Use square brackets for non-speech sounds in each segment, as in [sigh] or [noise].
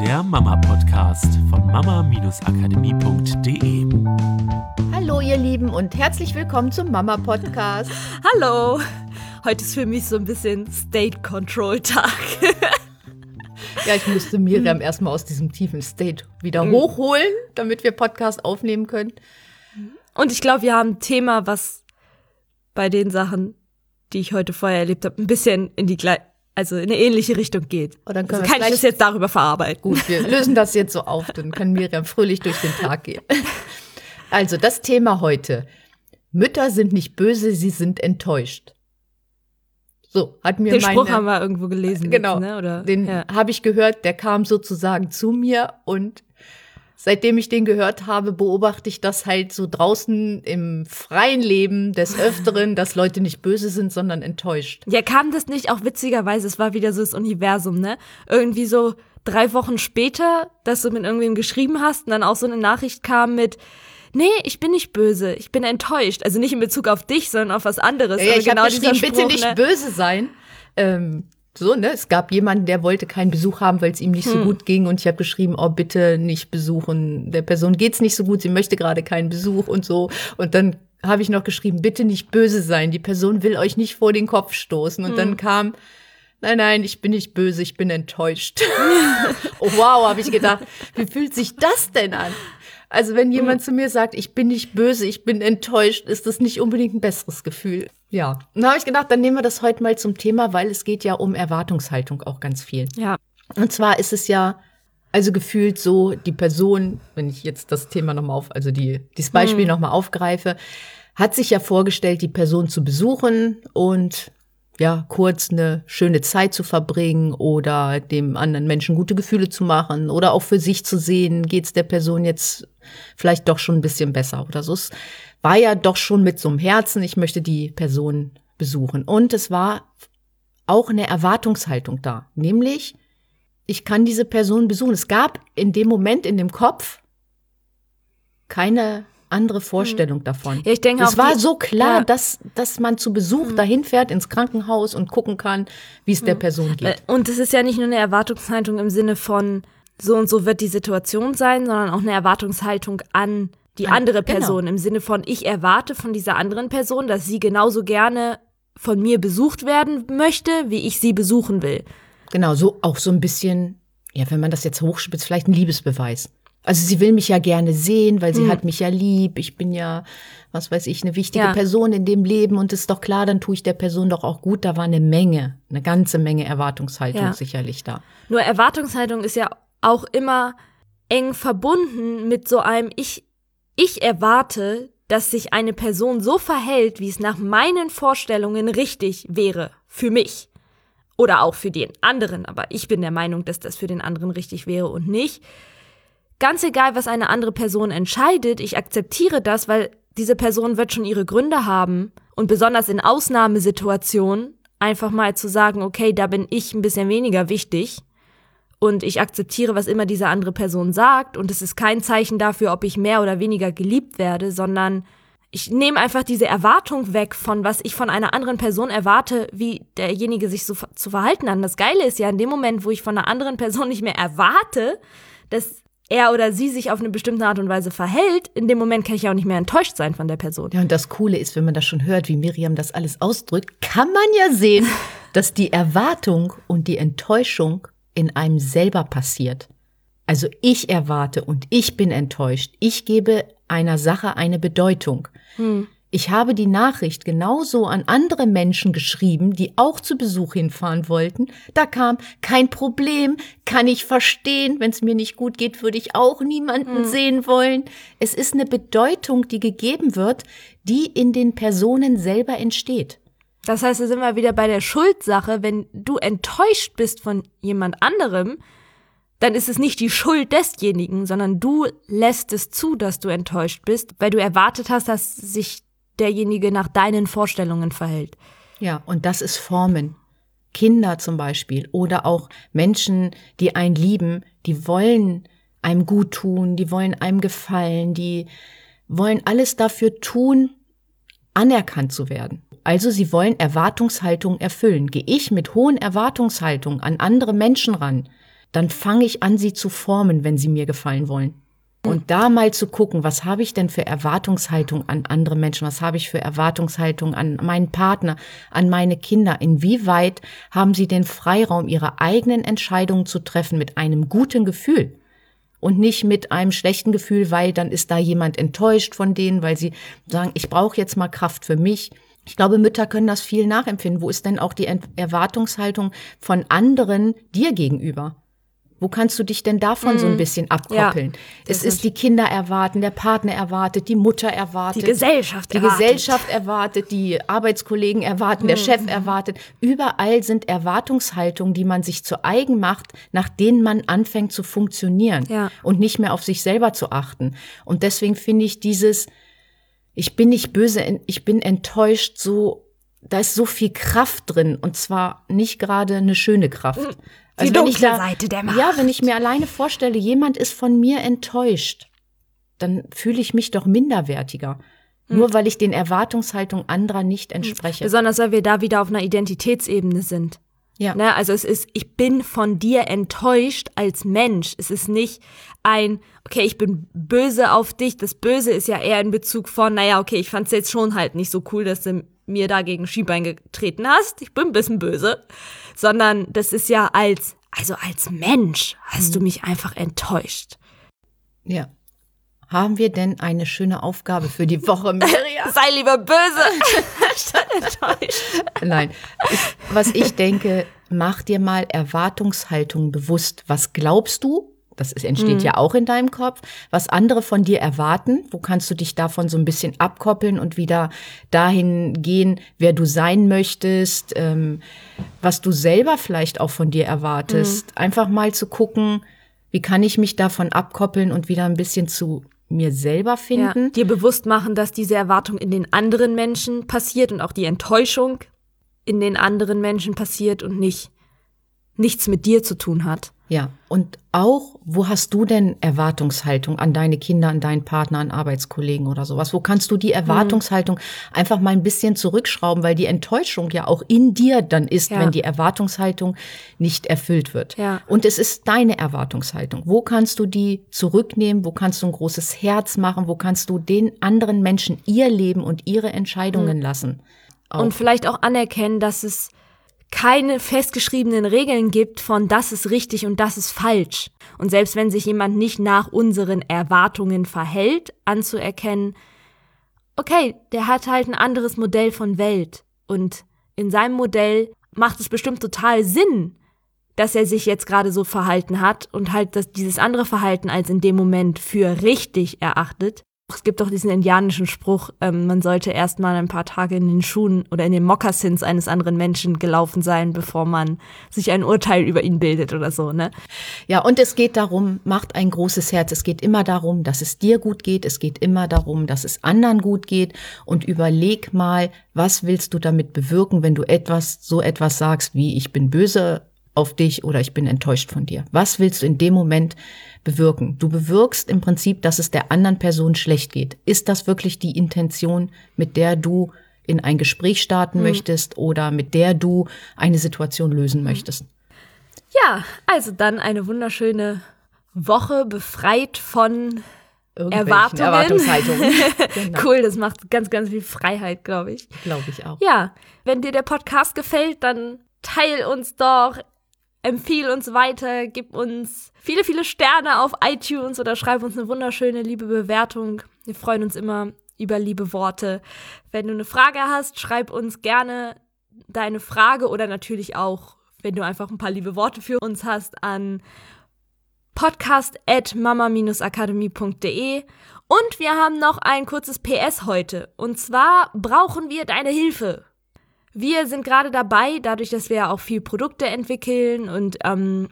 der Mama-Podcast von mama-akademie.de. Hallo ihr Lieben und herzlich willkommen zum Mama-Podcast. [laughs] Hallo! Heute ist für mich so ein bisschen State Control Tag. Ja, ich musste Miriam erstmal aus diesem tiefen State wieder mhm. hochholen, damit wir Podcast aufnehmen können. Und ich glaube, wir haben ein Thema, was bei den Sachen, die ich heute vorher erlebt habe, ein bisschen in die gleiche also in eine ähnliche Richtung geht. Und dann können also kann ich das jetzt darüber verarbeiten. Gut, wir [laughs] lösen das jetzt so auf, dann kann Miriam fröhlich durch den Tag gehen. Also das Thema heute. Mütter sind nicht böse, sie sind enttäuscht. So, hat mir Den meine, Spruch haben wir irgendwo gelesen. Genau, jetzt, ne? Oder, den ja. habe ich gehört, der kam sozusagen zu mir und seitdem ich den gehört habe, beobachte ich das halt so draußen im freien Leben des [laughs] Öfteren, dass Leute nicht böse sind, sondern enttäuscht. Ja, kam das nicht auch witzigerweise, es war wieder so das Universum, ne? Irgendwie so drei Wochen später, dass du mit irgendwem geschrieben hast und dann auch so eine Nachricht kam mit, nee, ich bin nicht böse, ich bin enttäuscht. Also nicht in Bezug auf dich, sondern auf was anderes. Ja, ich genau habe geschrieben, Spruch, bitte nicht ne? böse sein. Ähm, so, ne? Es gab jemanden, der wollte keinen Besuch haben, weil es ihm nicht hm. so gut ging. Und ich habe geschrieben, oh, bitte nicht besuchen. Der Person geht's nicht so gut, sie möchte gerade keinen Besuch und so. Und dann habe ich noch geschrieben, bitte nicht böse sein. Die Person will euch nicht vor den Kopf stoßen. Und hm. dann kam, nein, nein, ich bin nicht böse, ich bin enttäuscht. oh, [laughs] wow, habe ich gedacht, wie fühlt sich das denn an? Also wenn jemand hm. zu mir sagt, ich bin nicht böse, ich bin enttäuscht, ist das nicht unbedingt ein besseres Gefühl. Ja. Dann habe ich gedacht, dann nehmen wir das heute mal zum Thema, weil es geht ja um Erwartungshaltung auch ganz viel. Ja. Und zwar ist es ja also gefühlt so, die Person, wenn ich jetzt das Thema nochmal auf, also die, dieses Beispiel hm. nochmal aufgreife, hat sich ja vorgestellt, die Person zu besuchen und ja, kurz eine schöne Zeit zu verbringen oder dem anderen Menschen gute Gefühle zu machen oder auch für sich zu sehen, geht's der Person jetzt vielleicht doch schon ein bisschen besser oder so. Es war ja doch schon mit so einem Herzen, ich möchte die Person besuchen. Und es war auch eine Erwartungshaltung da, nämlich ich kann diese Person besuchen. Es gab in dem Moment in dem Kopf keine andere Vorstellung hm. davon. Ja, ich denke es war so klar, ja. dass, dass man zu Besuch hm. dahin fährt ins Krankenhaus und gucken kann, wie es hm. der Person geht. Und es ist ja nicht nur eine Erwartungshaltung im Sinne von so und so wird die Situation sein, sondern auch eine Erwartungshaltung an die andere genau. Person genau. im Sinne von ich erwarte von dieser anderen Person, dass sie genauso gerne von mir besucht werden möchte, wie ich sie besuchen will. Genau, so auch so ein bisschen, ja, wenn man das jetzt hochspitzt, vielleicht ein Liebesbeweis. Also sie will mich ja gerne sehen, weil sie hm. hat mich ja lieb. Ich bin ja, was weiß ich, eine wichtige ja. Person in dem Leben und ist doch klar, dann tue ich der Person doch auch gut. Da war eine Menge, eine ganze Menge Erwartungshaltung ja. sicherlich da. Nur Erwartungshaltung ist ja auch immer eng verbunden mit so einem ich ich erwarte, dass sich eine Person so verhält, wie es nach meinen Vorstellungen richtig wäre für mich oder auch für den anderen, aber ich bin der Meinung, dass das für den anderen richtig wäre und nicht Ganz egal, was eine andere Person entscheidet, ich akzeptiere das, weil diese Person wird schon ihre Gründe haben. Und besonders in Ausnahmesituationen einfach mal zu sagen, okay, da bin ich ein bisschen weniger wichtig und ich akzeptiere, was immer diese andere Person sagt und es ist kein Zeichen dafür, ob ich mehr oder weniger geliebt werde, sondern ich nehme einfach diese Erwartung weg von was ich von einer anderen Person erwarte, wie derjenige sich so zu verhalten hat. Das Geile ist ja, in dem Moment, wo ich von einer anderen Person nicht mehr erwarte, dass er oder sie sich auf eine bestimmte Art und Weise verhält, in dem Moment kann ich auch nicht mehr enttäuscht sein von der Person. Ja, und das Coole ist, wenn man das schon hört, wie Miriam das alles ausdrückt, kann man ja sehen, [laughs] dass die Erwartung und die Enttäuschung in einem selber passiert. Also ich erwarte und ich bin enttäuscht. Ich gebe einer Sache eine Bedeutung. Hm. Ich habe die Nachricht genauso an andere Menschen geschrieben, die auch zu Besuch hinfahren wollten. Da kam kein Problem, kann ich verstehen. Wenn es mir nicht gut geht, würde ich auch niemanden mhm. sehen wollen. Es ist eine Bedeutung, die gegeben wird, die in den Personen selber entsteht. Das heißt, da sind wir wieder bei der Schuldsache. Wenn du enttäuscht bist von jemand anderem, dann ist es nicht die Schuld desjenigen, sondern du lässt es zu, dass du enttäuscht bist, weil du erwartet hast, dass sich derjenige nach deinen Vorstellungen verhält. Ja, und das ist Formen. Kinder zum Beispiel oder auch Menschen, die einen lieben, die wollen einem gut tun, die wollen einem gefallen, die wollen alles dafür tun, anerkannt zu werden. Also sie wollen Erwartungshaltung erfüllen. Gehe ich mit hohen Erwartungshaltungen an andere Menschen ran, dann fange ich an, sie zu formen, wenn sie mir gefallen wollen. Und da mal zu gucken, was habe ich denn für Erwartungshaltung an andere Menschen, was habe ich für Erwartungshaltung an meinen Partner, an meine Kinder, inwieweit haben sie den Freiraum, ihre eigenen Entscheidungen zu treffen mit einem guten Gefühl und nicht mit einem schlechten Gefühl, weil dann ist da jemand enttäuscht von denen, weil sie sagen, ich brauche jetzt mal Kraft für mich. Ich glaube, Mütter können das viel nachempfinden. Wo ist denn auch die Erwartungshaltung von anderen dir gegenüber? Wo kannst du dich denn davon mm. so ein mhm. bisschen abkoppeln? Ja, es ist die Kinder erwarten, der Partner erwartet, die Mutter erwartet, die Gesellschaft die erwartet. Gesellschaft erwartet, die Arbeitskollegen erwarten, mm. der Chef mhm. erwartet. Überall sind Erwartungshaltungen, die man sich zu eigen macht, nach denen man anfängt zu funktionieren ja. und nicht mehr auf sich selber zu achten. Und deswegen finde ich dieses, ich bin nicht böse, ich bin enttäuscht, so da ist so viel Kraft drin und zwar nicht gerade eine schöne Kraft. Mhm. Also die dunkle da, Seite der Macht. Ja, wenn ich mir alleine vorstelle, jemand ist von mir enttäuscht, dann fühle ich mich doch minderwertiger. Hm. Nur weil ich den Erwartungshaltungen anderer nicht hm. entspreche. Besonders weil wir da wieder auf einer Identitätsebene sind. Ja. Ne, also es ist, ich bin von dir enttäuscht als Mensch. Es ist nicht ein, okay, ich bin böse auf dich. Das Böse ist ja eher in Bezug von, naja, okay, ich fand es jetzt schon halt nicht so cool, dass du mir da gegen Schienbein getreten hast. Ich bin ein bisschen böse. Sondern das ist ja als, also als Mensch hast mhm. du mich einfach enttäuscht. Ja. Haben wir denn eine schöne Aufgabe für die Woche, Miriam? [laughs] Sei lieber böse, [laughs] statt enttäuscht. Nein. Was ich denke, mach dir mal Erwartungshaltung bewusst. Was glaubst du, das entsteht mhm. ja auch in deinem Kopf, was andere von dir erwarten, wo kannst du dich davon so ein bisschen abkoppeln und wieder dahin gehen, wer du sein möchtest, ähm, was du selber vielleicht auch von dir erwartest. Mhm. Einfach mal zu gucken, wie kann ich mich davon abkoppeln und wieder ein bisschen zu mir selber finden. Ja, dir bewusst machen, dass diese Erwartung in den anderen Menschen passiert und auch die Enttäuschung in den anderen Menschen passiert und nicht nichts mit dir zu tun hat. Ja, und auch, wo hast du denn Erwartungshaltung an deine Kinder, an deinen Partner, an Arbeitskollegen oder sowas? Wo kannst du die Erwartungshaltung mhm. einfach mal ein bisschen zurückschrauben, weil die Enttäuschung ja auch in dir dann ist, ja. wenn die Erwartungshaltung nicht erfüllt wird. Ja. Und es ist deine Erwartungshaltung. Wo kannst du die zurücknehmen? Wo kannst du ein großes Herz machen? Wo kannst du den anderen Menschen ihr Leben und ihre Entscheidungen mhm. lassen? Auch. Und vielleicht auch anerkennen, dass es keine festgeschriebenen Regeln gibt von das ist richtig und das ist falsch. Und selbst wenn sich jemand nicht nach unseren Erwartungen verhält, anzuerkennen, okay, der hat halt ein anderes Modell von Welt. Und in seinem Modell macht es bestimmt total Sinn, dass er sich jetzt gerade so verhalten hat und halt das, dieses andere Verhalten als in dem Moment für richtig erachtet. Es gibt doch diesen indianischen Spruch, ähm, man sollte erst mal ein paar Tage in den Schuhen oder in den Mokassins eines anderen Menschen gelaufen sein, bevor man sich ein Urteil über ihn bildet oder so, ne? Ja, und es geht darum, macht ein großes Herz. Es geht immer darum, dass es dir gut geht. Es geht immer darum, dass es anderen gut geht. Und überleg mal, was willst du damit bewirken, wenn du etwas, so etwas sagst wie, ich bin böse auf dich oder ich bin enttäuscht von dir. Was willst du in dem Moment bewirken? Du bewirkst im Prinzip, dass es der anderen Person schlecht geht. Ist das wirklich die Intention, mit der du in ein Gespräch starten mhm. möchtest oder mit der du eine Situation lösen möchtest? Ja, also dann eine wunderschöne Woche befreit von Erwartungen. Erwartungshaltungen. [laughs] genau. Cool, das macht ganz, ganz viel Freiheit, glaube ich. Glaube ich auch. Ja, wenn dir der Podcast gefällt, dann teil uns doch, empfiehl uns weiter, gib uns viele, viele Sterne auf iTunes oder schreib uns eine wunderschöne, liebe Bewertung. Wir freuen uns immer über liebe Worte. Wenn du eine Frage hast, schreib uns gerne deine Frage oder natürlich auch, wenn du einfach ein paar liebe Worte für uns hast, an podcast at mama-akademie.de. Und wir haben noch ein kurzes PS heute. Und zwar brauchen wir deine Hilfe. Wir sind gerade dabei, dadurch, dass wir ja auch viel Produkte entwickeln und ähm,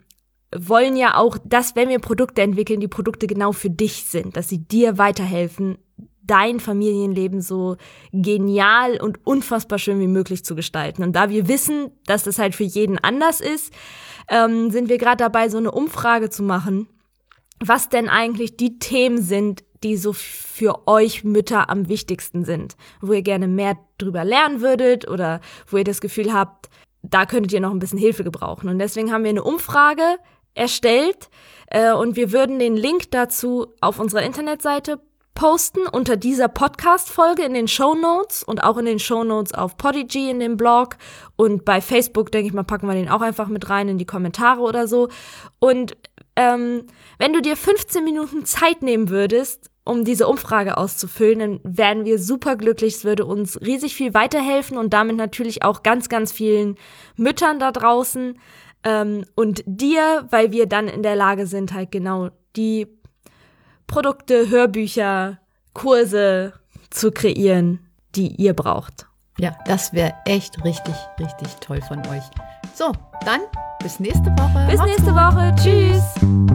wollen ja auch, dass wenn wir Produkte entwickeln, die Produkte genau für dich sind, dass sie dir weiterhelfen, dein Familienleben so genial und unfassbar schön wie möglich zu gestalten. Und da wir wissen, dass das halt für jeden anders ist, ähm, sind wir gerade dabei, so eine Umfrage zu machen, was denn eigentlich die Themen sind, die so für euch Mütter am wichtigsten sind, wo ihr gerne mehr drüber lernen würdet oder wo ihr das Gefühl habt, da könntet ihr noch ein bisschen Hilfe gebrauchen. Und deswegen haben wir eine Umfrage erstellt äh, und wir würden den Link dazu auf unserer Internetseite posten unter dieser Podcast-Folge in den Show Notes und auch in den Show Notes auf Podigy in dem Blog und bei Facebook, denke ich mal, packen wir den auch einfach mit rein in die Kommentare oder so. Und ähm, wenn du dir 15 Minuten Zeit nehmen würdest, um diese Umfrage auszufüllen, dann wären wir super glücklich. Es würde uns riesig viel weiterhelfen und damit natürlich auch ganz, ganz vielen Müttern da draußen ähm, und dir, weil wir dann in der Lage sind, halt genau die Produkte, Hörbücher, Kurse zu kreieren, die ihr braucht. Ja, das wäre echt richtig, richtig toll von euch. So, dann bis nächste Woche. Bis nächste gut. Woche. Tschüss.